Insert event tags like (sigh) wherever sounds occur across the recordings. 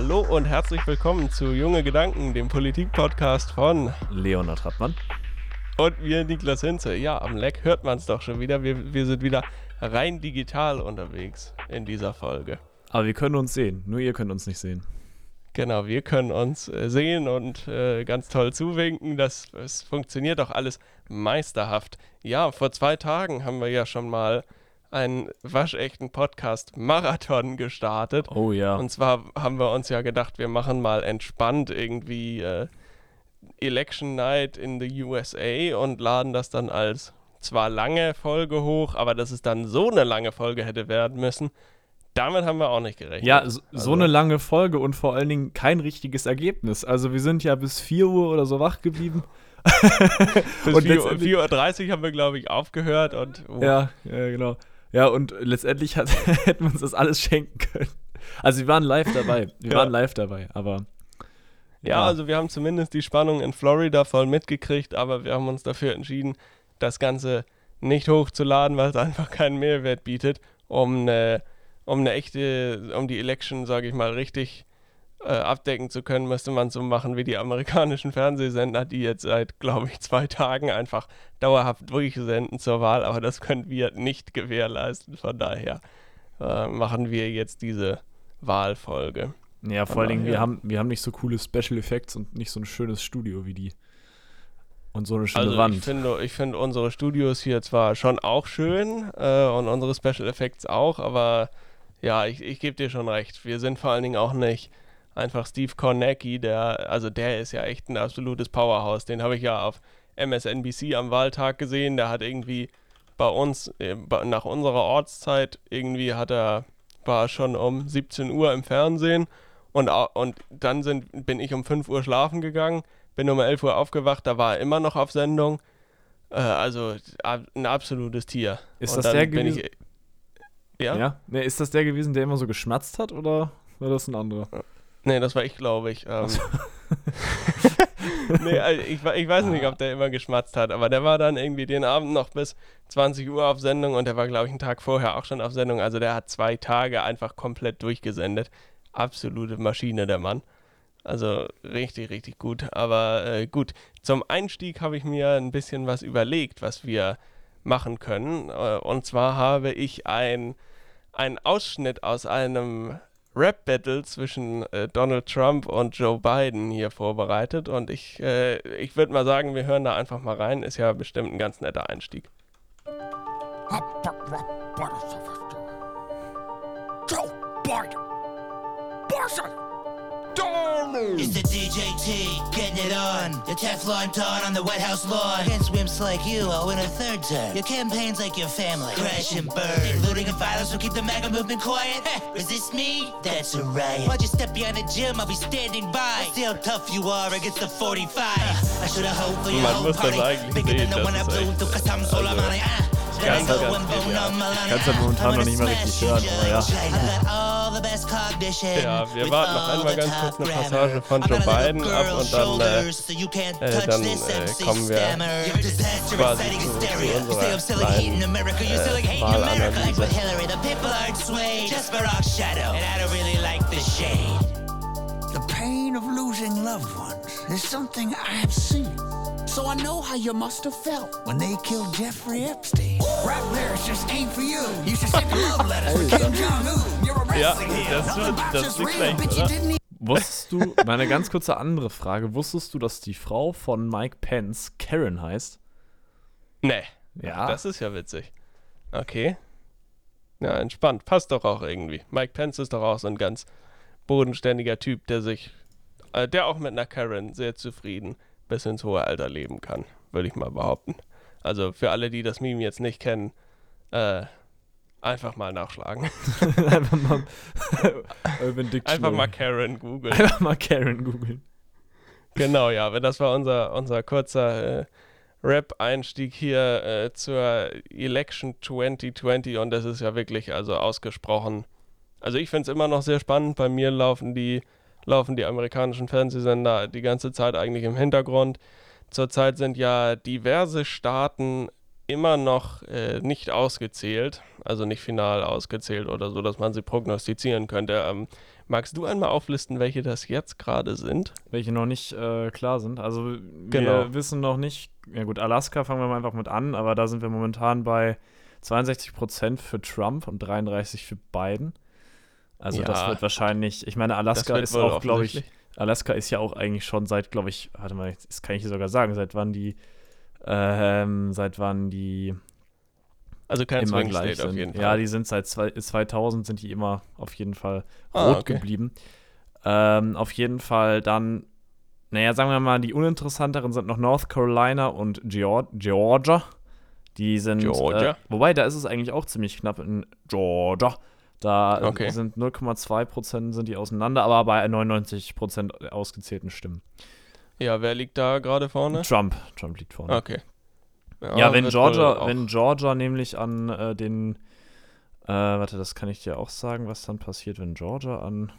Hallo und herzlich willkommen zu Junge Gedanken, dem Politik-Podcast von Leonard Hartmann. und mir, Niklas Hinze. Ja, am Leck hört man es doch schon wieder. Wir, wir sind wieder rein digital unterwegs in dieser Folge. Aber wir können uns sehen, nur ihr könnt uns nicht sehen. Genau, wir können uns äh, sehen und äh, ganz toll zuwinken. Das, es funktioniert auch alles meisterhaft. Ja, vor zwei Tagen haben wir ja schon mal einen waschechten Podcast-Marathon gestartet. Oh ja. Und zwar haben wir uns ja gedacht, wir machen mal entspannt irgendwie äh, Election Night in the USA und laden das dann als zwar lange Folge hoch, aber dass es dann so eine lange Folge hätte werden müssen, damit haben wir auch nicht gerechnet. ja, so, Also- so eine lange Folge und vor allen Dingen kein richtiges Ergebnis. Also wir sind ja bis 4 Uhr oder so wach geblieben. (laughs) Bis und 4 Uhr- letztendlich- 4.30 Uhr haben wir, glaube ich, aufgehört und oh, Ja, ja, genau. Ja, und letztendlich hat, (laughs) hätten wir uns das alles schenken können. Also wir waren live dabei. Wir Ja. waren live dabei, aber Ja, also wir haben zumindest die Spannung in Florida voll mitgekriegt, aber wir haben uns dafür entschieden, das Ganze nicht hochzuladen, weil es (laughs) einfach keinen Mehrwert bietet, um eine, um eine echte, um die Election, sage ich mal, richtig äh, abdecken zu können, müsste man so machen wie die amerikanischen Fernsehsender, die jetzt seit, glaube ich, zwei Tagen einfach dauerhaft durchsenden zur Wahl, aber das können wir nicht gewährleisten, von daher äh, machen wir jetzt diese Wahlfolge. ja, vor allen Dingen, wir, haben, wir haben nicht so coole Special Effects und nicht so ein schönes Studio wie die. Und so eine schöne Also Wand. ich finde, ich finde unsere Studios hier zwar schon auch schön äh, und unsere Special Effects auch, aber ja, ich, ich gebe dir schon recht. Wir sind vor allen Dingen auch nicht einfach Steve Kornacki, der, also der ist ja echt ein absolutes Powerhouse. Den habe ich ja auf MSNBC am Wahltag gesehen. Der hat irgendwie bei uns, äh, nach unserer Ortszeit, irgendwie hat er, war schon um 17 Uhr im Fernsehen und, und dann sind, bin ich um 5 Uhr schlafen gegangen, bin um 11 Uhr aufgewacht, da war er immer noch auf Sendung. Äh, also ein absolutes Tier. Ist Und das der gewesen? Ich, ja? ja? Nee, ist das der gewesen, der immer so geschmatzt hat oder war das ein anderer? Nee, das war ich, glaube ich. Ähm, (laughs) nee, also ich, ich weiß nicht, ob der immer geschmatzt hat, aber der war dann irgendwie den Abend noch bis 20 Uhr auf Sendung und der war, glaube ich, einen Tag vorher auch schon auf Sendung. Also der hat zwei Tage einfach komplett durchgesendet. Absolute Maschine, der Mann. Also richtig, richtig gut. Aber äh, gut, zum Einstieg habe ich mir ein bisschen was überlegt, was wir machen können. Äh, und zwar habe ich ein, einen Ausschnitt aus einem Rap-Battle zwischen äh, Donald Trump und Joe Biden hier vorbereitet. Und ich, äh, ich würde mal sagen, wir hören da einfach mal rein. Ist ja bestimmt ein ganz netter Einstieg. Joe Biden. Biden. Donald. It's the DJT, getting it on. The Teflon Don on the White House lawn. Against wimps like you, I'll win a third term. Your campaign's like your family. Crash and burn. Looting and violence will keep the MAGA movement quiet. Heh, Resist me? That's a riot. Why'd you step behind the gym? I'll be standing by. See how tough you are against the 45. I should have hoped for your Man whole party. Bigger than the one I das ist blew echt- to Kasam Soleimani. Kannst halt, kannst halt momentan noch nicht mal richtig hören, aber ja. Ja, wir warten noch einmal ganz kurz eine Passage von Joe Biden ab und dann, äh, äh, dann äh, kommen wir quasi zu, zu unserer kleinen äh, Wahlanalyse. The pain of losing loved ones is something I have seen. So I know how you must have felt when they killed Jeffrey Epstein. Rap lyrics just ain't for you. You should send love letters for Kim Jong-un. You're a Ja, wrestling heel. das Nothing wird- about das ist real, bitch. You didn't Wusstest du, (laughs) meine ganz kurze andere Frage, wusstest du, dass die Frau von Mike Pence Karen heißt? Nee. Ja. Das ist ja witzig. Okay. Ja, entspannt. Passt doch auch irgendwie. Mike Pence ist doch auch so ein ganz bodenständiger Typ, der sich, äh, der auch mit einer Karen sehr zufrieden bis ins hohe Alter leben kann, würde ich mal behaupten. Also für alle, die das Meme jetzt nicht kennen, äh, einfach mal nachschlagen. (laughs) Einfach mal (laughs) Urban Dictionary. Einfach mal Karen googeln. Einfach mal Karen googeln. Genau, ja, das war unser, unser kurzer äh, Rap-Einstieg hier äh, zur Election 2020 und das ist ja wirklich also ausgesprochen. Also ich finde es immer noch sehr spannend. Bei mir laufen die, laufen die amerikanischen Fernsehsender die ganze Zeit eigentlich im Hintergrund. Zurzeit sind ja diverse Staaten immer noch äh, nicht ausgezählt, also nicht final ausgezählt oder so, dass man sie prognostizieren könnte. Ähm, magst du einmal auflisten, welche das jetzt gerade sind? Welche noch nicht äh, klar sind. Also wir Genau. wissen noch nicht, ja gut, Alaska fangen wir mal einfach mit an, aber da sind wir momentan bei 62% für Trump und 33% für Biden. Also das Ja. wird wahrscheinlich, ich meine, Das Alaska ist auch, glaube ich. Alaska ist ja auch eigentlich schon seit, glaube ich, warte mal, das kann ich dir sogar sagen, seit wann die, ähm, seit wann die Also kein immer Swing gleich State sind. Ja, die sind seit zwei, 2000 sind die immer auf jeden Fall Ah, rot okay. geblieben. Ähm, auf jeden Fall dann, naja, sagen wir mal, die uninteressanteren sind noch North Carolina und Geor Georgia. Die sind, Georgia. Äh, wobei, da ist es eigentlich auch ziemlich knapp in Georgia. Da Okay. sind 0,2 Prozent sind die auseinander, aber bei 99 Prozent ausgezählten Stimmen. Ja, wer liegt da gerade vorne? Trump, Trump liegt vorne. Okay. Ja, wenn wird wohl Georgia, wenn Georgia nämlich an äh, den, äh, warte, das kann ich dir auch sagen, was dann passiert, wenn Georgia an.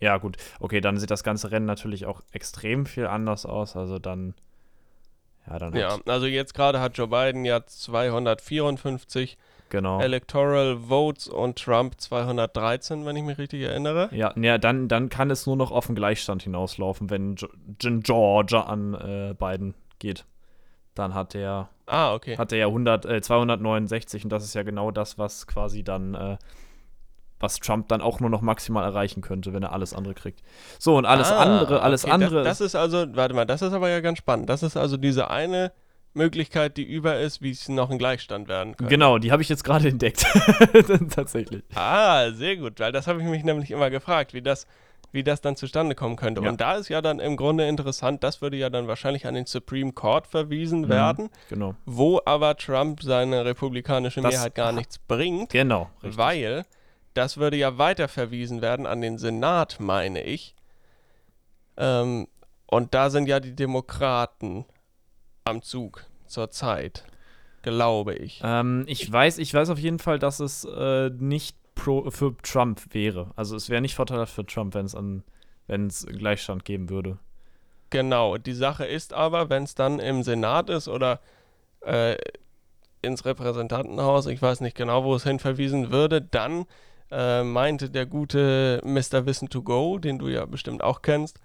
Ja, gut, okay, dann sieht das ganze Rennen natürlich auch extrem viel anders aus. Also dann, ja, dann Ja, also jetzt gerade hat Joe Biden ja 254 genau. Electoral Votes und Trump 213, wenn ich mich richtig erinnere. Ja, ja dann, dann kann es nur noch auf den Gleichstand hinauslaufen, wenn Georgia an äh, Biden geht. Dann hat der Ah, okay. hat er ja 100, äh, 269 und das ist ja genau das, was quasi dann, äh, was Trump dann auch nur noch maximal erreichen könnte, wenn er alles andere kriegt. So, und alles Ah, andere, alles okay, andere Das, das ist also, warte mal, das ist aber ja ganz spannend. Das ist also diese eine Möglichkeit, die über ist, wie es noch ein Gleichstand werden könnte. Genau, die habe ich jetzt gerade entdeckt. (laughs) Tatsächlich. Ah, sehr gut, weil das habe ich mich nämlich immer gefragt, wie das, wie das dann zustande kommen könnte. Ja. Und da ist ja dann im Grunde interessant, das würde ja dann wahrscheinlich an den Supreme Court verwiesen Mhm. werden, Genau. wo aber Trump seine republikanische Das- Mehrheit gar nichts bringt, Genau. Richtig. weil das würde ja weiter verwiesen werden an den Senat, meine ich. Ähm, und da sind ja die Demokraten am Zug zurzeit, glaube ich. Ähm, ich weiß, ich weiß auf jeden Fall, dass es äh, nicht pro, für Trump wäre. Also es wäre nicht vorteilhaft für Trump, wenn es an, wenn es Gleichstand geben würde. Genau, die Sache ist aber, wenn es dann im Senat ist oder äh, ins Repräsentantenhaus, ich weiß nicht genau, wo es hin verwiesen würde, dann äh, meinte der gute Mr. Wissen to Go, den du ja bestimmt auch kennst,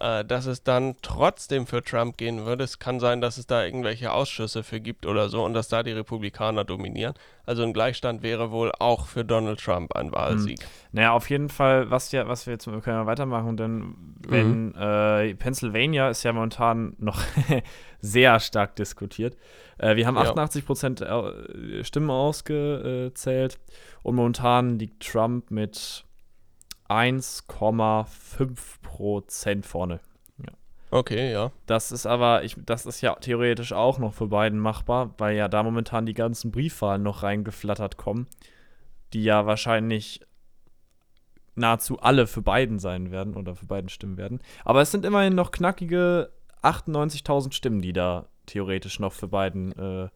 äh, dass es dann trotzdem für Trump gehen würde. Es kann sein, dass es da irgendwelche Ausschüsse für gibt oder so und dass da die Republikaner dominieren. Also ein Gleichstand wäre wohl auch für Donald Trump ein Wahlsieg. Naja, auf jeden Fall, was ja, was wir jetzt wir können ja weitermachen, denn wenn äh, Pennsylvania ist ja momentan noch (laughs) sehr stark diskutiert. Äh, wir haben Ja. 88 Prozent äh, Stimmen ausgezählt und momentan liegt Trump mit 1,5 Prozent vorne. Okay, ja. Das ist aber, ich, das ist ja theoretisch auch noch für Biden machbar, weil ja da momentan die ganzen Briefwahlen noch reingeflattert kommen, die ja wahrscheinlich nahezu alle für Biden sein werden oder für Biden stimmen werden. Aber es sind immerhin noch knackige 98.000 Stimmen, die da theoretisch noch für Biden äh,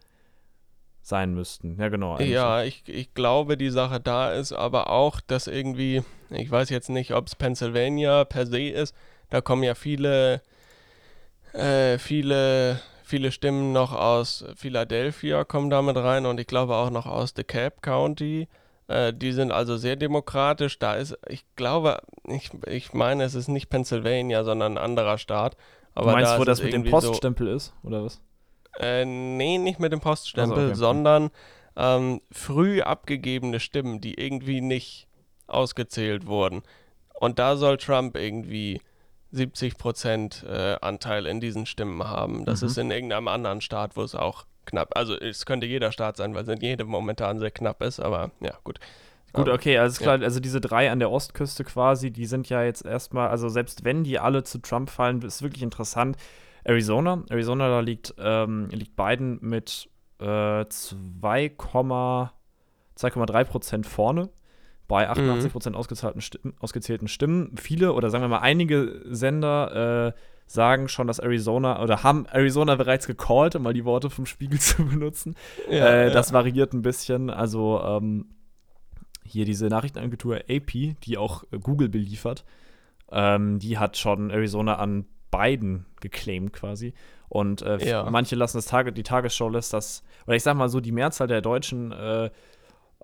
sein müssten. Ja, genau. Ja, ich, ich glaube, die Sache da ist aber auch, dass irgendwie, ich weiß jetzt nicht, ob es Pennsylvania per se ist, da kommen ja viele, äh, viele, viele Stimmen noch aus Philadelphia kommen damit rein und ich glaube auch noch aus DeKalb County. Äh, die sind also sehr demokratisch. Da ist, ich glaube, ich, ich meine, es ist nicht Pennsylvania, sondern ein anderer Staat. Aber du meinst, da wo das mit dem irgendwie so- Poststempel ist, oder was? äh, nee, nicht mit dem Poststempel, Ach so, okay. sondern ähm, früh abgegebene Stimmen, die irgendwie nicht ausgezählt wurden. Und da soll Trump irgendwie 70% äh, Anteil in diesen Stimmen haben. Das Mhm. ist in irgendeinem anderen Staat, wo es auch knapp, also es könnte jeder Staat sein, weil es in jedem momentan sehr knapp ist, aber ja, gut. Gut, okay, also ist ja. klar, also diese drei an der Ostküste quasi, die sind ja jetzt erstmal, also selbst wenn die alle zu Trump fallen, ist wirklich interessant. Arizona, Arizona, da liegt, ähm, liegt Biden mit äh, 2,3 2,3 Prozent vorne bei 88 Prozent ausgezahlten Stimmen, ausgezählten Stimmen. Viele oder sagen wir mal einige Sender äh, sagen schon, dass Arizona oder haben Arizona bereits gecallt, um mal die Worte vom Spiegel (laughs) zu benutzen. Ja, äh, ja. Das variiert ein bisschen. Also ähm, hier diese Nachrichtenagentur AP, die auch äh, Google beliefert, ähm, die hat schon Arizona an Biden geclaimed quasi. Und äh, Ja. manche lassen das Tage, die Tagesschau lässt das, oder ich sag mal so, die Mehrzahl der deutschen äh,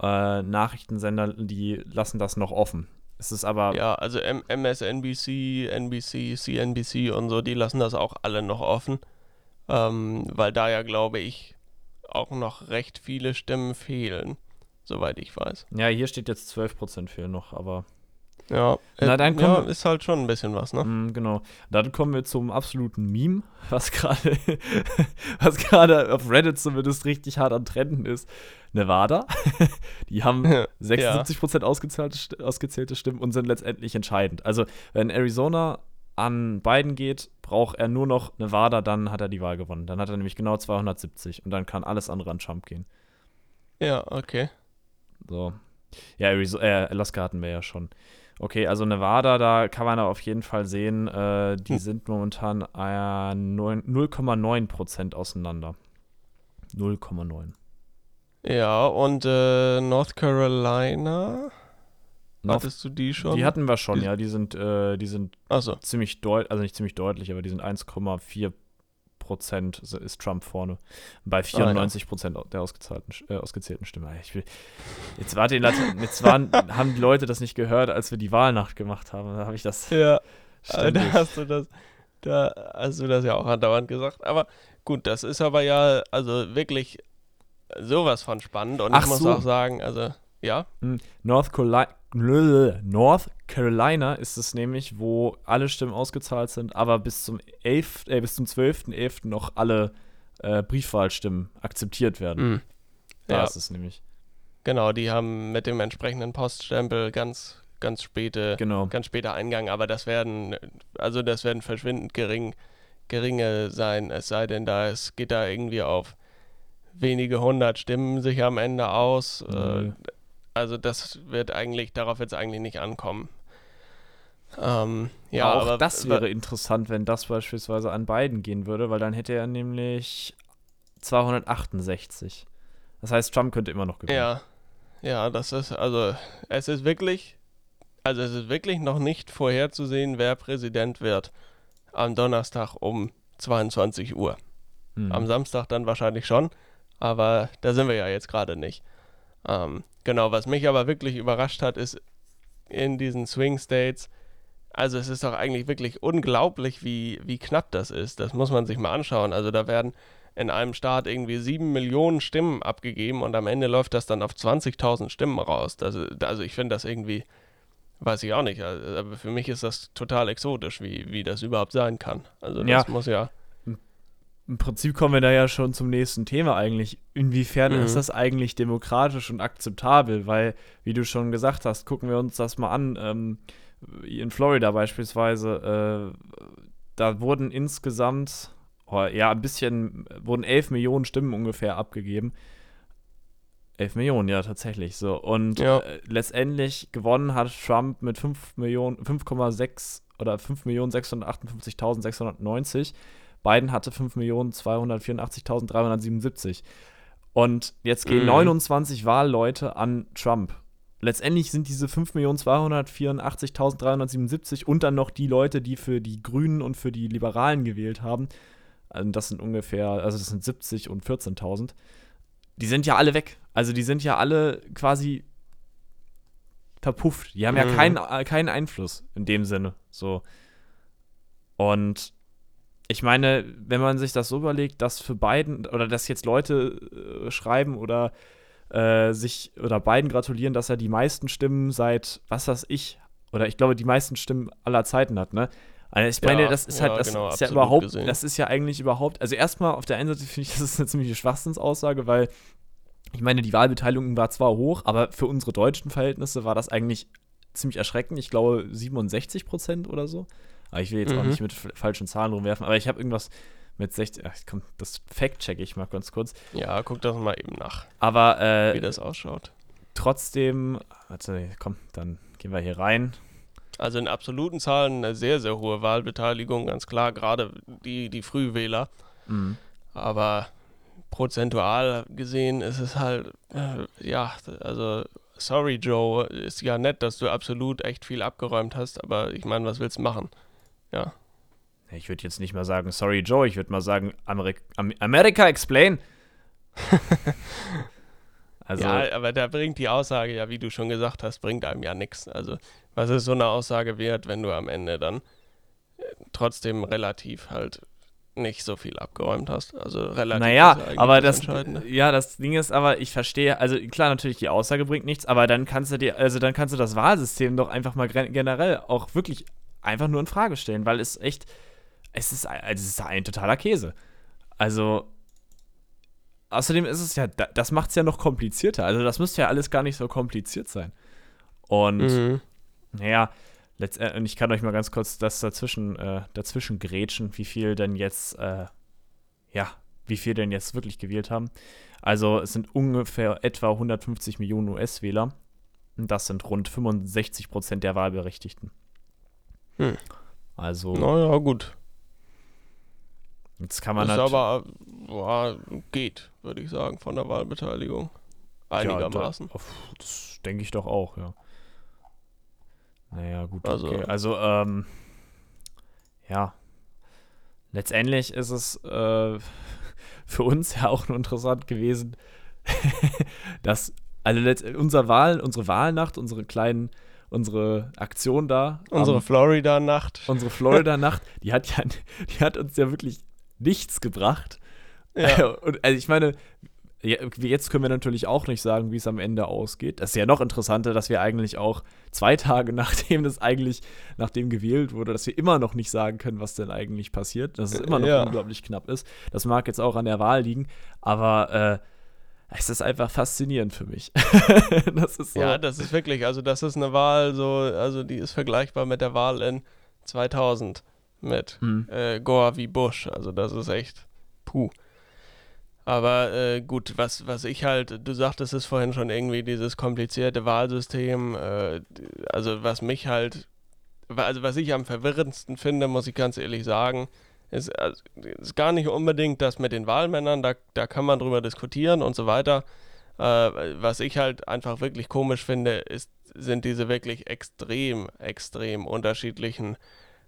äh, Nachrichtensender, die lassen das noch offen. Es ist aber, Ja, also M MSNBC, NBC, CNBC und so, die lassen das auch alle noch offen. Ähm, weil da ja, glaube ich, auch noch recht viele Stimmen fehlen, soweit ich weiß. ja, hier steht jetzt 12% fehlen noch, aber Ja, Na, äh, dann ja, kommen ist halt schon ein bisschen was, ne? Mm, genau. Dann kommen wir zum absoluten Meme, was gerade (laughs) was gerade auf Reddit zumindest richtig hart an Trenden ist. Nevada. (laughs) Die haben 76% ausgezählte, St- ausgezählte Stimmen und sind letztendlich entscheidend. Also, wenn Arizona an Biden geht, braucht er nur noch Nevada, dann hat er die Wahl gewonnen. Dann hat er nämlich genau 270 und dann kann alles andere an Trump gehen. Ja, okay. So. Ja, äh, Alaska hatten wir ja schon. Okay, also Nevada, da kann man auf jeden Fall sehen, äh, die Hm. sind momentan äh, neun- 0,9% auseinander. 0,9. Ja, und äh, North Carolina, North- hattest du die schon? Die hatten wir schon, Die- ja, die sind, äh, die sind Achso, ziemlich deutlich, also nicht ziemlich deutlich, aber die sind 1,4 Prozent ist Trump vorne. Bei 94 Prozent der ausgezahlten, äh, ausgezählten Stimmen. Ey, Ich will, jetzt warte, jetzt waren, (laughs) haben die Leute das nicht gehört, als wir die Wahlnacht gemacht haben. Da habe ich das ja, ständig. da hast du das, da hast du das ja auch andauernd gesagt. Aber gut, das ist aber ja, also wirklich sowas von spannend. Und Ach ich muss so. auch sagen, also, ja, Hm, North Carolina, North Carolina ist es nämlich, wo alle Stimmen ausgezahlt sind, aber bis zum 11., äh, bis zum 12.11. noch alle äh, Briefwahlstimmen akzeptiert werden. mm, Da ja, ist es nämlich. genau, die haben mit dem entsprechenden Poststempel ganz, ganz späte, Genau. ganz später Eingang, aber das werden, also das werden verschwindend gering, geringe sein, es sei denn, da es geht da irgendwie auf wenige hundert Stimmen sich am Ende aus. Äh, Nö. Also das wird eigentlich, darauf wird es eigentlich nicht ankommen. Ähm, ja, auch aber das wäre interessant, wenn das beispielsweise an Biden gehen würde, weil dann hätte er nämlich 268. Das heißt, Trump könnte immer noch gewinnen. Ja, ja, das ist, also es ist wirklich, also es ist wirklich noch nicht vorherzusehen, wer Präsident wird am Donnerstag um 22 Uhr. Hm. Am Samstag dann wahrscheinlich schon, aber da sind wir ja jetzt gerade nicht. Ähm, genau, was mich aber wirklich überrascht hat, ist in diesen Swing States, also es ist doch eigentlich wirklich unglaublich, wie, wie knapp das ist. Das muss man sich mal anschauen. Also da werden in einem Staat irgendwie sieben Millionen Stimmen abgegeben und am Ende läuft das dann auf 20.000 Stimmen raus. Das, also ich finde das irgendwie, weiß ich auch nicht, also, aber für mich ist das total exotisch, wie, wie das überhaupt sein kann. Also das Ja. muss ja, Im Prinzip kommen wir da ja schon zum nächsten Thema eigentlich. Inwiefern Mhm. ist das eigentlich demokratisch und akzeptabel? Weil, wie du schon gesagt hast, gucken wir uns das mal an. Ähm, in Florida beispielsweise, äh, da wurden insgesamt, oh, ja, ein bisschen, wurden 11 Millionen Stimmen ungefähr abgegeben. 11 Millionen, ja, tatsächlich so. Und Ja. äh, letztendlich gewonnen hat Trump mit 5 Millionen, 5,6 oder 5.658.690. Biden hatte 5.284.377. Und jetzt gehen Mhm. 29 Wahlleute an Trump. Letztendlich sind diese 5.284.377 und dann noch die Leute, die für die Grünen und für die Liberalen gewählt haben. Also das sind ungefähr, also das sind 70 und 14.000. Die sind ja alle weg. Also die sind ja alle quasi verpufft. Die haben ja Mhm. keinen, äh, keinen Einfluss in dem Sinne. So. Und ich meine, wenn man sich das so überlegt, dass für Biden oder dass jetzt Leute äh, schreiben oder äh, sich oder Biden gratulieren, dass er die meisten Stimmen seit was weiß ich oder ich glaube die meisten Stimmen aller Zeiten hat, ne? Also ich meine, Ja, das ist ja, halt, das genau, ist ja überhaupt, gesehen. das ist ja eigentlich überhaupt, also erstmal auf der einen Seite finde ich, (laughs) das ist eine ziemliche Schwachsinnsaussage, weil ich meine, die Wahlbeteiligung war zwar hoch, aber für unsere deutschen Verhältnisse war das eigentlich ziemlich erschreckend. Ich glaube 67 Prozent oder so. Aber ich will jetzt auch Mhm. nicht mit falschen Zahlen rumwerfen, aber ich habe irgendwas mit 60, ach, komm, das Fact-check ich mal ganz kurz. ja, guck das mal eben nach, Aber wie äh, das ausschaut. trotzdem, warte, komm, dann gehen wir hier rein. Also in absoluten Zahlen eine sehr, sehr hohe Wahlbeteiligung, ganz klar, gerade die, die Frühwähler. Mhm. Aber prozentual gesehen ist es halt, äh, ja, also sorry Joe, ist ja nett, dass du absolut echt viel abgeräumt hast, aber ich meine, was willst du machen? Ja, ich würde jetzt nicht mal sagen, sorry Joe, ich würde mal sagen, Amerik Am America explain. (laughs) also, ja, aber da bringt die Aussage ja, wie du schon gesagt hast, bringt einem ja nichts. Also, was ist so eine Aussage wert, wenn du am Ende dann äh, trotzdem relativ halt nicht so viel abgeräumt hast. Also relativ. Naja, aber das, ja, das Ding ist aber, ich verstehe, also klar, natürlich die Aussage bringt nichts, aber dann kannst du dir, also dann kannst du das Wahlsystem doch einfach mal generell auch wirklich einfach nur in Frage stellen, weil es echt, es ist, also es ist ein totaler Käse. Also, außerdem ist es ja, das macht es ja noch komplizierter. Also, das müsste ja alles gar nicht so kompliziert sein. Und, mhm. naja, letztendlich, ich kann euch mal ganz kurz das dazwischen, äh, dazwischen grätschen, wie viel denn jetzt, äh, ja, wie viel denn jetzt wirklich gewählt haben. Also, es sind ungefähr etwa 150 Millionen US-Wähler. Und das sind rund 65 Prozent der Wahlberechtigten. Hm. Also. Naja, gut. Jetzt kann man das aber boah, geht, würde ich sagen, von der Wahlbeteiligung. Einigermaßen. Ja, das denke ich doch auch, ja. Naja, gut, also, okay. Also, ähm, ja. Letztendlich ist es äh, (laughs) für uns ja auch nur interessant gewesen, (laughs) dass also unser Wahl, unsere Wahlnacht, unsere kleinen unsere Aktion da. Unsere Florida-Nacht. Unsere Florida-Nacht, die hat ja, die hat uns ja wirklich nichts gebracht. Ja. Und also ich meine, jetzt können wir natürlich auch nicht sagen, wie es am Ende ausgeht. Das ist ja noch interessanter, dass wir eigentlich auch zwei Tage (laughs) nachdem das eigentlich, nachdem gewählt wurde, dass wir immer noch nicht sagen können, was denn eigentlich passiert. Dass es immer noch ja. unglaublich knapp ist. Das mag jetzt auch an der Wahl liegen, aber äh, es ist einfach faszinierend für mich. (laughs) das ist so. Ja, das ist wirklich, also das ist eine Wahl, so, also die ist vergleichbar mit der Wahl in 2000 mit hm. äh, Gore wie Bush. Also das ist echt puh. Aber äh, gut, was, was ich halt, du sagtest es vorhin schon irgendwie, dieses komplizierte Wahlsystem, äh, also was mich halt, also was ich am verwirrendsten finde, muss ich ganz ehrlich sagen, ist, also, ist gar nicht unbedingt das mit den Wahlmännern, da, da kann man drüber diskutieren und so weiter. Äh, was ich halt einfach wirklich komisch finde, ist, sind diese wirklich extrem, extrem unterschiedlichen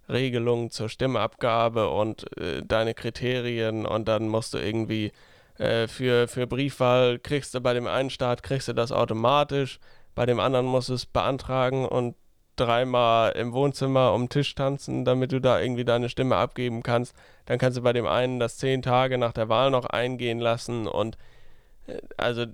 Regelungen zur Stimmabgabe und äh, deine Kriterien und dann musst du irgendwie äh, für, für Briefwahl kriegst du bei dem einen Staat kriegst du das automatisch, bei dem anderen musst du es beantragen und dreimal im Wohnzimmer um den Tisch tanzen, damit du da irgendwie deine Stimme abgeben kannst. Dann kannst du bei dem einen das zehn Tage nach der Wahl noch eingehen lassen und äh, also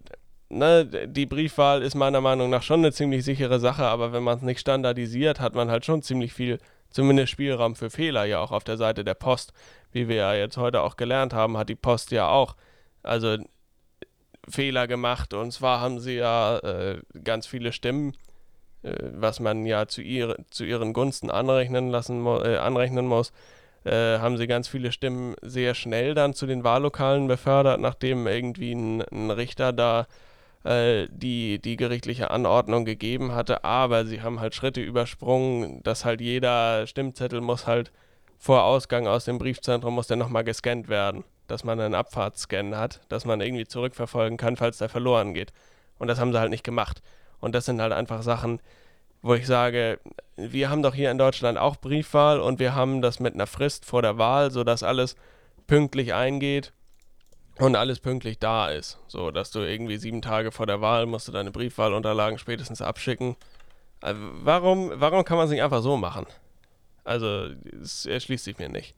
ne, die Briefwahl ist meiner Meinung nach schon eine ziemlich sichere Sache, aber wenn man es nicht standardisiert, hat man halt schon ziemlich viel, zumindest Spielraum für Fehler ja auch auf der Seite der Post. Wie wir ja jetzt heute auch gelernt haben, hat die Post ja auch also Fehler gemacht und zwar haben sie ja äh, ganz viele Stimmen was man ja zu, ihre, zu ihren Gunsten anrechnen, lassen, äh, anrechnen muss, äh, haben sie ganz viele Stimmen sehr schnell dann zu den Wahllokalen befördert, nachdem irgendwie ein, ein Richter da äh, die, die gerichtliche Anordnung gegeben hatte. Aber sie haben halt Schritte übersprungen, dass halt jeder Stimmzettel muss halt vor Ausgang aus dem Briefzentrum muss der nochmal gescannt werden, dass man einen Abfahrtsscan hat, dass man irgendwie zurückverfolgen kann, falls der verloren geht. Und das haben sie halt nicht gemacht. Und das sind halt einfach Sachen, wo ich sage, wir haben doch hier in Deutschland auch Briefwahl und wir haben das mit einer Frist vor der Wahl, sodass alles pünktlich eingeht und alles pünktlich da ist. So, dass du irgendwie sieben Tage vor der Wahl musst du deine Briefwahlunterlagen spätestens abschicken. Also warum, warum kann man es nicht einfach so machen? Also, es erschließt sich mir nicht.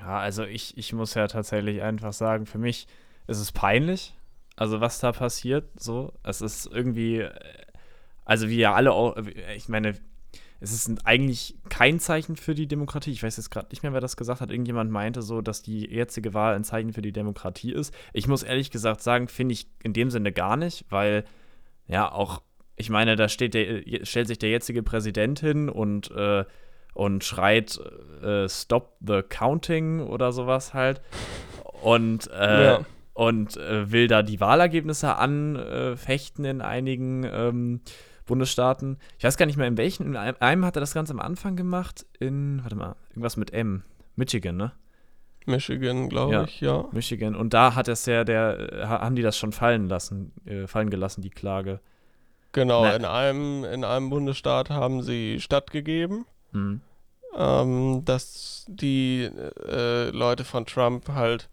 Ja, also ich, ich muss ja tatsächlich einfach sagen, für mich ist es peinlich, also was da passiert, so. Es ist irgendwie, also wie ja alle auch, ich meine, es ist eigentlich kein Zeichen für die Demokratie. Ich weiß jetzt gerade nicht mehr, wer das gesagt hat. Irgendjemand meinte so, dass die jetzige Wahl ein Zeichen für die Demokratie ist. Ich muss ehrlich gesagt sagen, finde ich in dem Sinne gar nicht, weil ja auch, ich meine, da der, stellt sich der jetzige Präsident hin und, äh, und schreit äh, Stop the Counting oder sowas halt. Und äh, ja und äh, will da die Wahlergebnisse anfechten in einigen ähm, Bundesstaaten. Ich weiß gar nicht mehr, in welchen. In einem hat er das Ganze am Anfang gemacht. In, warte mal, irgendwas mit M. Michigan, ne? Michigan, glaube ja, ich, ja. Michigan. Und da hat es ja der, äh, haben die das schon fallen lassen, äh, fallen gelassen, die Klage. Genau, in einem, in einem Bundesstaat haben sie stattgegeben. Mhm. ähm, dass die äh, Leute von Trump halt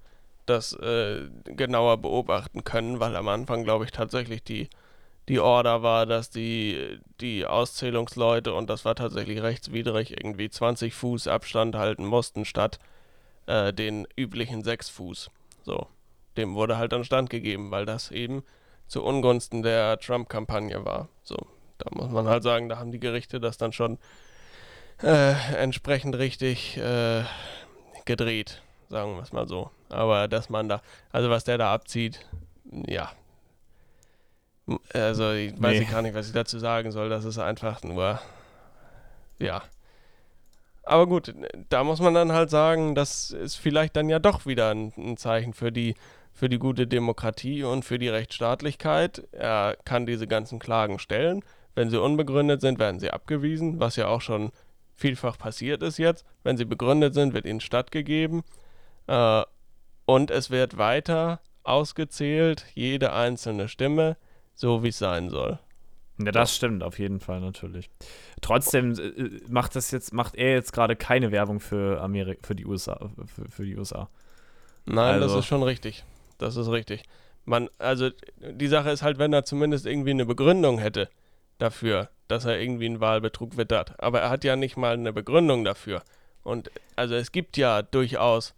das äh, genauer beobachten können, weil am Anfang, glaube ich, tatsächlich die, die Order war, dass die, die Auszählungsleute, und das war tatsächlich rechtswidrig, irgendwie 20 Fuß Abstand halten mussten, statt äh, den üblichen 6 Fuß. So, dem wurde halt dann standgegeben, weil das eben zu Ungunsten der Trump-Kampagne war. So, da muss man halt sagen, da haben die Gerichte das dann schon äh, entsprechend richtig äh, gedreht, sagen wir es mal so. Aber dass man da, also was der da abzieht, ja. Also ich weiß Nee. ich gar nicht, was ich dazu sagen soll. Das ist einfach nur, ja. Aber gut, da muss man dann halt sagen, das ist vielleicht dann ja doch wieder ein, ein Zeichen für die, für die gute Demokratie und für die Rechtsstaatlichkeit. Er kann diese ganzen Klagen stellen. Wenn sie unbegründet sind, werden sie abgewiesen, was ja auch schon vielfach passiert ist jetzt. Wenn sie begründet sind, wird ihnen stattgegeben. Äh, und es wird weiter ausgezählt, jede einzelne Stimme, so wie es sein soll. Ja, das stimmt auf jeden Fall natürlich. Trotzdem äh, macht das jetzt, macht er jetzt gerade keine Werbung für Amerika, für die USA, für, für die USA. Nein, das Also- ist schon richtig. Das ist richtig. Man, also die Sache ist halt, wenn er zumindest irgendwie eine Begründung hätte dafür, dass er irgendwie einen Wahlbetrug wittert. Aber er hat ja nicht mal eine Begründung dafür. Und also es gibt ja durchaus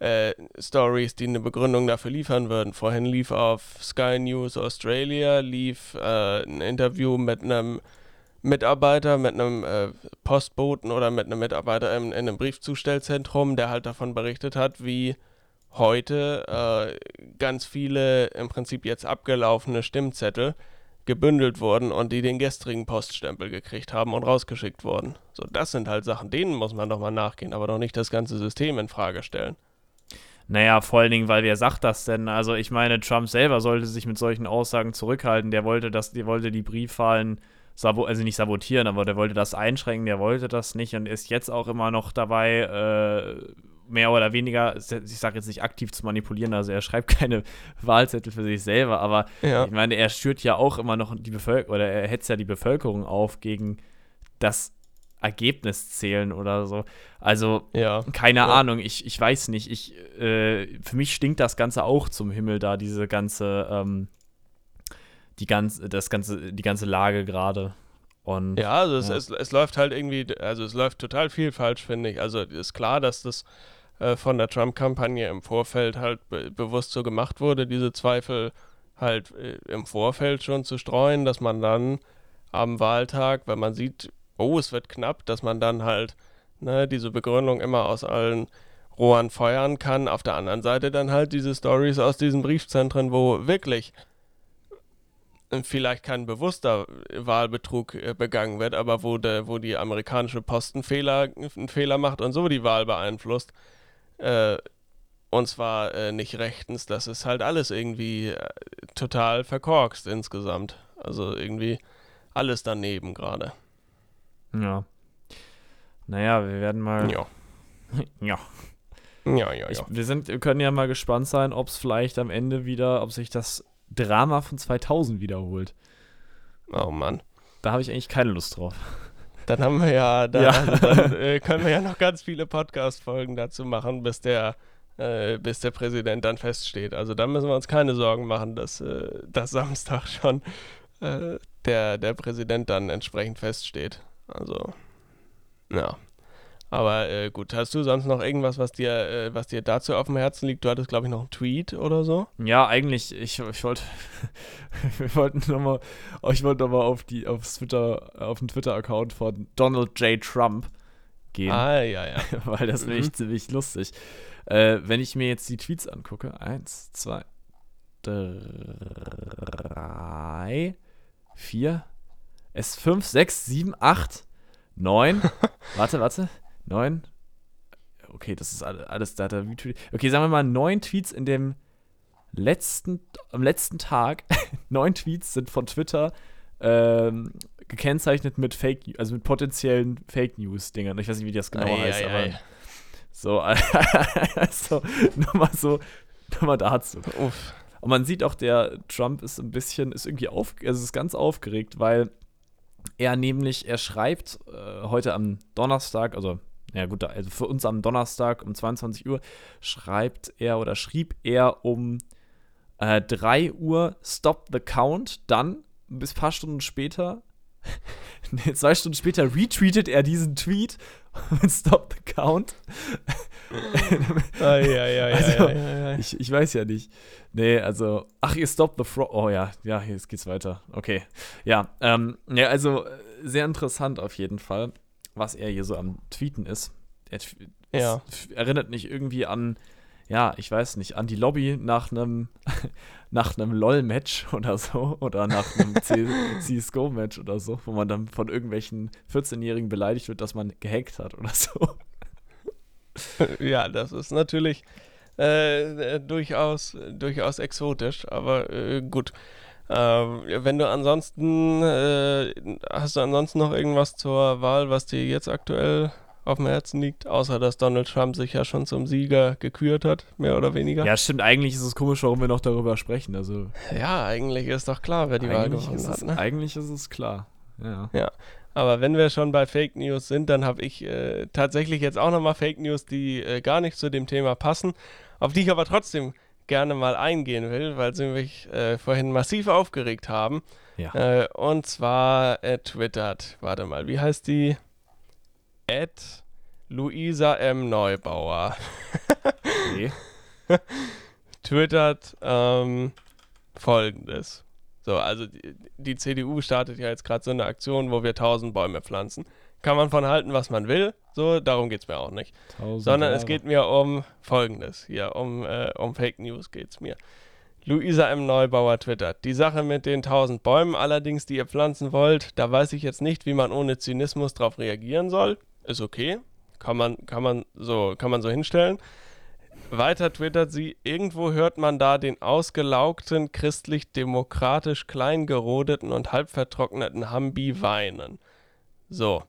äh, Stories, die eine Begründung dafür liefern würden. Vorhin lief auf Sky News Australia lief äh, ein Interview mit einem Mitarbeiter, mit einem äh, Postboten oder mit einem Mitarbeiter in, in einem Briefzustellzentrum, der halt davon berichtet hat, wie heute äh, ganz viele im Prinzip jetzt abgelaufene Stimmzettel gebündelt wurden und die den gestrigen Poststempel gekriegt haben und rausgeschickt wurden. So, das sind halt Sachen, denen muss man doch mal nachgehen, aber doch nicht das ganze System in Frage stellen. Naja, vor allen Dingen, weil wer sagt das denn? Also ich meine, Trump selber sollte sich mit solchen Aussagen zurückhalten. Der wollte das, der wollte die Briefwahlen also nicht sabotieren, aber der wollte das einschränken, der wollte das nicht und ist jetzt auch immer noch dabei, äh, mehr oder weniger, ich sage jetzt nicht aktiv zu manipulieren, also er schreibt (laughs) keine Wahlzettel für sich selber, aber Ja. ich meine, er schürt ja auch immer noch die Bevölkerung, oder er hetzt ja die Bevölkerung auf gegen das Ergebnis zählen oder so. Also, Ja. keine Ja. Ahnung, ich, ich weiß nicht. Ich, äh, für mich stinkt das Ganze auch zum Himmel da, diese ganze, ähm, die ganze, das ganze, die ganze Lage gerade. Und Ja, also es, Ja. Es, es läuft halt irgendwie, also es läuft total viel falsch, finde ich. Also ist klar, dass das äh, von der Trump-Kampagne im Vorfeld halt be bewusst so gemacht wurde, diese Zweifel halt äh, im Vorfeld schon zu streuen, dass man dann am Wahltag, wenn man sieht, oh, es wird knapp, dass man dann halt ne, diese Begründung immer aus allen Rohren feuern kann. Auf der anderen Seite dann halt diese Stories aus diesen Briefzentren, wo wirklich vielleicht kein bewusster Wahlbetrug äh, begangen wird, aber wo, der, wo die amerikanische Post einen Fehler, einen Fehler macht und so die Wahl beeinflusst. Äh, und zwar äh, nicht rechtens, das ist halt alles irgendwie äh, total verkorkst insgesamt. Also irgendwie alles daneben gerade. Ja. Naja, wir werden mal. Ja. (laughs) ja. Ja, ja, Ich, ja. wir, sind, wir können ja mal gespannt sein, ob es vielleicht am Ende wieder, ob sich das Drama von 2000 wiederholt. Oh Mann. Da habe ich eigentlich keine Lust drauf. Dann haben wir ja, (laughs) dann, Ja. Dann äh, können wir ja noch ganz viele Podcast-Folgen dazu machen, bis der, äh, bis der Präsident dann feststeht. Also da müssen wir uns keine Sorgen machen, dass, äh, dass Samstag schon äh, der, der Präsident dann entsprechend feststeht. Also, ja. Aber äh, gut, hast du sonst noch irgendwas, was dir, äh, was dir dazu auf dem Herzen liegt? Du hattest, glaube ich, noch einen Tweet oder so. Ja, eigentlich, ich, ich wollte, (laughs) wir wollten nochmal, ich wollte nochmal auf die, aufs Twitter, auf den Twitter-Account von Donald J. Trump gehen, Ah, ja, ja. (laughs) weil das finde ich Mhm. ziemlich lustig. Äh, wenn ich mir jetzt die Tweets angucke, eins, zwei, drei, vier, es fünf, sechs, sieben, acht, neun, (laughs) warte, warte, neun, okay, das ist alle- alles, da. Okay, sagen wir mal neun Tweets in dem letzten, am letzten Tag, (laughs) neun Tweets sind von Twitter ähm, gekennzeichnet mit Fake, also mit potenziellen Fake News Dingern. Ich weiß nicht, wie das genau Ei, heißt, ei, aber ei. so, also (laughs) nochmal so, nochmal dazu. Uff. Und man sieht auch, der Trump ist ein bisschen, ist irgendwie auf, also ist ganz aufgeregt, weil Er nämlich, er schreibt äh, heute am Donnerstag, also ja gut, also für uns am Donnerstag um 22 Uhr schreibt er oder schrieb er um äh, 3 Uhr Stop the Count, dann bis paar Stunden später, (laughs) zwei Stunden später retweetet er diesen Tweet (laughs) und Stop the Count. Ah, ja, ja, ja, Also, ja. Ich, ich weiß ja nicht. Nee, also, ach, ihr Stop the Fraud. Oh ja, ja, jetzt geht's weiter. Okay. Ja, ähm, ja, also, äh, sehr interessant auf jeden Fall, was er hier so am Tweeten ist. Er Ja. erinnert mich irgendwie an, ja, ich weiß nicht, an die Lobby nach einem (laughs) nach einem LOL-Match oder so oder nach einem (laughs) CSGO-Match oder so, wo man dann von irgendwelchen 14-Jährigen beleidigt wird, dass man gehackt hat oder so. (laughs) Ja, das ist natürlich äh, äh, durchaus, durchaus exotisch, aber äh, gut. Ähm, wenn du ansonsten, äh, hast du ansonsten noch irgendwas zur Wahl, was dir jetzt aktuell auf dem Herzen liegt, außer dass Donald Trump sich ja schon zum Sieger gekürt hat, mehr oder weniger? Ja, stimmt, eigentlich ist es komisch, warum wir noch darüber sprechen. Also, Ja, eigentlich ist doch klar, wer die Wahl gewonnen hat. Ne? eigentlich ist es klar. Ja. Aber wenn wir schon bei Fake News sind, dann habe ich äh, tatsächlich jetzt auch nochmal Fake News, die äh, gar nicht zu dem Thema passen, auf die ich aber trotzdem gerne mal eingehen will, weil sie mich äh, vorhin massiv aufgeregt haben. Ja. Äh, und zwar äh, twittert, warte mal, wie heißt die? At Luisa M. Neubauer Okay. (laughs) twittert ähm, folgendes. So, also die, die CDU startet ja jetzt gerade so eine Aktion, wo wir 1000 Bäume pflanzen. Kann man von halten, was man will, so, darum geht es mir auch nicht. Tausend Sondern es Jahre. geht mir um Folgendes hier, um, äh, um Fake News geht es mir. Luisa M. Neubauer twittert. Die Sache mit den 1000 Bäumen allerdings, die ihr pflanzen wollt, da weiß ich jetzt nicht, wie man ohne Zynismus drauf reagieren soll. Ist okay. Kann man, kann man, so, kann man so hinstellen. Weiter twittert sie, irgendwo hört man da den ausgelaugten, christlich-demokratisch kleingerodeten und halbvertrockneten Hambi weinen. So.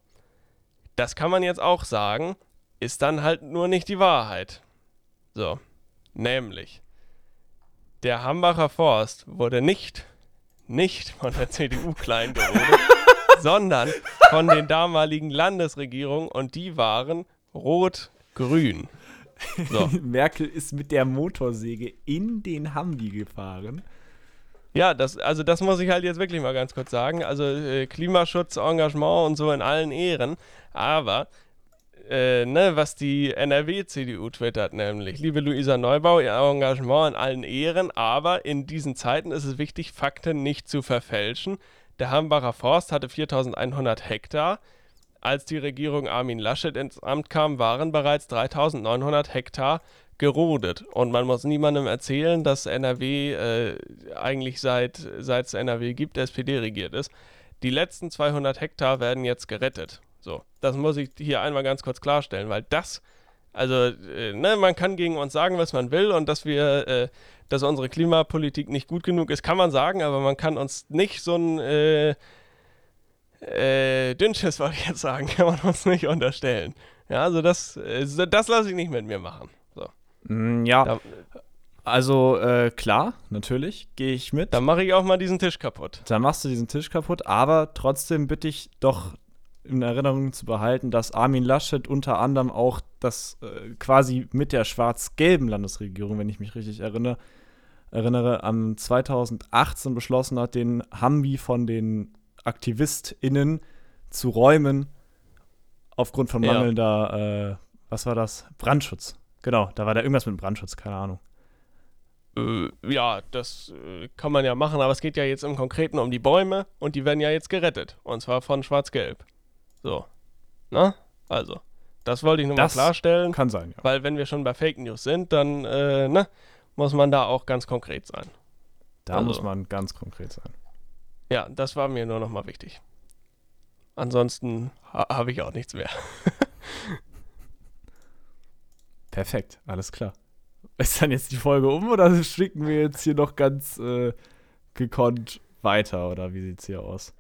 Das kann man jetzt auch sagen, ist dann halt nur nicht die Wahrheit. So. Nämlich, der Hambacher Forst wurde nicht, nicht von der (laughs) CDU klein gerodet, (laughs) sondern von den damaligen Landesregierungen und die waren rot-grün. So. (laughs) Merkel ist mit der Motorsäge in den Hambi gefahren. Ja, das, also das muss ich halt jetzt wirklich mal ganz kurz sagen. Also äh, Klimaschutz, Engagement und so in allen Ehren. Aber, äh, ne, was die NRW-CDU twittert, nämlich, liebe Luisa Neubau, ihr Engagement in allen Ehren, aber in diesen Zeiten ist es wichtig, Fakten nicht zu verfälschen. Der Hambacher Forst hatte 4100 Hektar. Als die Regierung Armin Laschet ins Amt kam, waren bereits 3900 Hektar gerodet. Und man muss niemandem erzählen, dass NRW äh, eigentlich seit es NRW gibt, SPD regiert ist. Die letzten 200 Hektar werden jetzt gerettet. So, das muss ich hier einmal ganz kurz klarstellen, weil das, also, äh, ne, man kann gegen uns sagen, was man will und dass wir, äh, dass unsere Klimapolitik nicht gut genug ist, kann man sagen, aber man kann uns nicht so ein äh, äh, Dünnschiss, wollte ich jetzt sagen, (laughs) kann man uns nicht unterstellen. Ja, also das, äh, das lasse ich nicht mit mir machen. So, Mm, ja, da, also äh, klar, natürlich, gehe ich mit. dann mache ich auch mal diesen Tisch kaputt. Dann machst du diesen Tisch kaputt, aber trotzdem bitte ich doch in Erinnerung zu behalten, dass Armin Laschet unter anderem auch das äh, quasi mit der schwarz-gelben Landesregierung, wenn ich mich richtig erinnere, erinnere, am 2018 beschlossen hat, den Hambi von den AktivistInnen zu räumen, aufgrund von Ja. mangelnder, äh, was war das? Brandschutz. Genau, da war da irgendwas mit Brandschutz, keine Ahnung. Äh, ja, das äh, kann man ja machen, aber es geht ja jetzt im Konkreten um die Bäume und die werden ja jetzt gerettet. Und zwar von Schwarz-Gelb. So. Na? Also, das wollte ich nur Das mal klarstellen, Kann sein, ja. weil wenn wir schon bei Fake News sind, dann, äh, ne, muss man da auch ganz konkret sein. Da Also- muss man ganz konkret sein. Ja, das war mir nur nochmal wichtig. Ansonsten ha habe ich auch nichts mehr. (laughs) Perfekt, alles klar. Ist dann jetzt die Folge um oder schicken wir jetzt hier noch ganz äh, gekonnt weiter oder wie sieht's hier aus?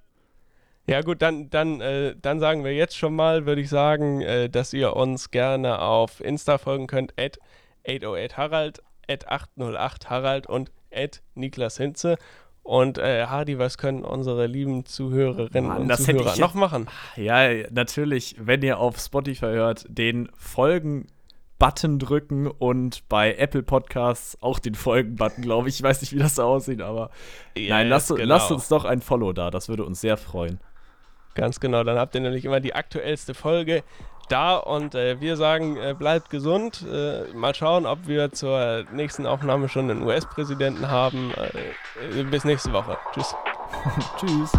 Ja gut, dann, dann, äh, dann sagen wir jetzt schon mal, würde ich sagen, äh, dass ihr uns gerne auf Insta folgen könnt, at 808harald, at 808harald und at Niklas Hinze. Und äh, Hardy, was können unsere lieben Zuhörerinnen Mann, und Zuhörer ich noch machen? Ja, natürlich, wenn ihr auf Spotify hört, den Folgen-Button drücken und bei Apple Podcasts auch den Folgen-Button, glaube ich. Ich weiß nicht, wie das so aussieht, aber nein, lasst, Yes, lasst genau. uns doch ein Follow da. Das würde uns sehr freuen. Ganz genau, dann habt ihr nämlich immer die aktuellste Folge da und äh, wir sagen, äh, bleibt gesund. Äh, mal schauen, ob wir zur nächsten Aufnahme schon einen US-Präsidenten haben. Äh, bis nächste Woche. Tschüss. (laughs) Tschüss.